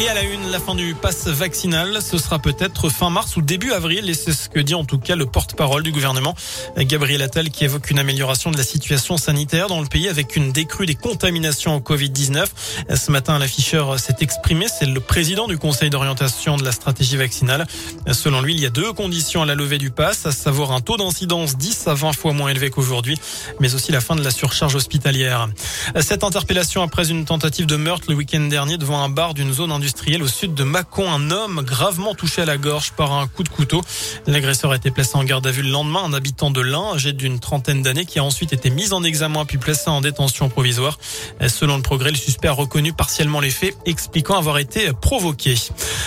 Et à la une, la fin du pass vaccinal, ce sera peut-être fin mars ou début avril, et c'est ce que dit en tout cas le porte-parole du gouvernement, Gabriel Attal, qui évoque une amélioration de la situation sanitaire dans le pays avec une décrue des contaminations au Covid-19. Ce matin, l'afficheur s'est exprimé, c'est le président du conseil d'orientation de la stratégie vaccinale. Selon lui, il y a deux conditions à la levée du pass, à savoir un taux d'incidence 10 à 20 fois moins élevé qu'aujourd'hui, mais aussi la fin de la surcharge hospitalière. Cette interpellation après une tentative de meurtre le week-end dernier devant un bar d'une zone au sud de Mâcon. Un homme gravement touché à la gorge par un coup de couteau. L'agresseur a été placé en garde à vue le lendemain. Un habitant de l'Ain, âgé d'une trentaine d'années, qui a ensuite été mis en examen puis placé en détention provisoire. Selon le progrès, le suspect a reconnu partiellement les faits, expliquant avoir été provoqué.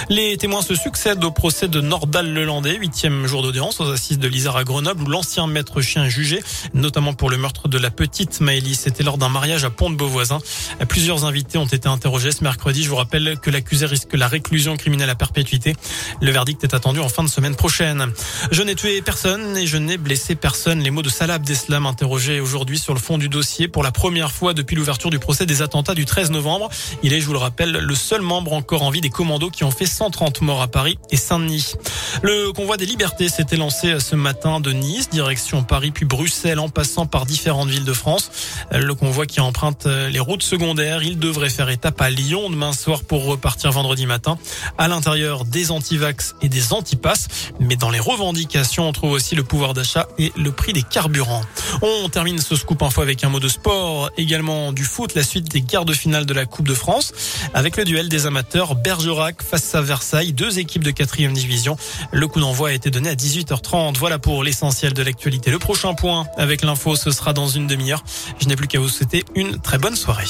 Les témoins se succèdent au procès de Nordal Lelandais, huitième jour d'audience aux assises de l'Isère à Grenoble, où l'ancien maître chien est jugé, notamment pour le meurtre de la petite Maëlys. C'était lors d'un mariage à Pont-de-Beauvoisin. Plusieurs invités ont été interrogés ce mercredi. Je vous rappelle que l'accusé risque la réclusion criminelle à perpétuité. Le verdict est attendu en fin de semaine prochaine. Je n'ai tué personne et je n'ai blessé personne. Les mots de Salah Abdeslam interrogé aujourd'hui sur le fond du dossier pour la première fois depuis l'ouverture du procès des attentats du 13 novembre. Il est, je vous le rappelle, le seul membre encore en vie des commandos qui ont fait 130 morts à Paris et Saint-Denis. Le convoi des libertés s'était lancé ce matin de Nice, direction Paris puis Bruxelles en passant par différentes villes de France. Le convoi qui emprunte les routes secondaires, il devrait faire étape à Lyon demain soir pour repartir vendredi matin. À l'intérieur des antivax et des antipasses, mais dans les revendications, on trouve aussi le pouvoir d'achat et le prix des carburants. On termine ce scoop info avec un mot de sport, également du foot, la suite des quarts de finale de la Coupe de France, avec le duel des amateurs Bergerac face à Versailles, deux équipes de quatrième division. Le coup d'envoi a été donné à 18h30. Voilà pour l'essentiel de l'actualité. Le prochain point avec l'info, ce sera dans une demi-heure. Je n'ai plus qu'à vous souhaiter une très bonne soirée.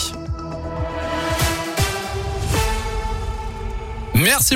Merci.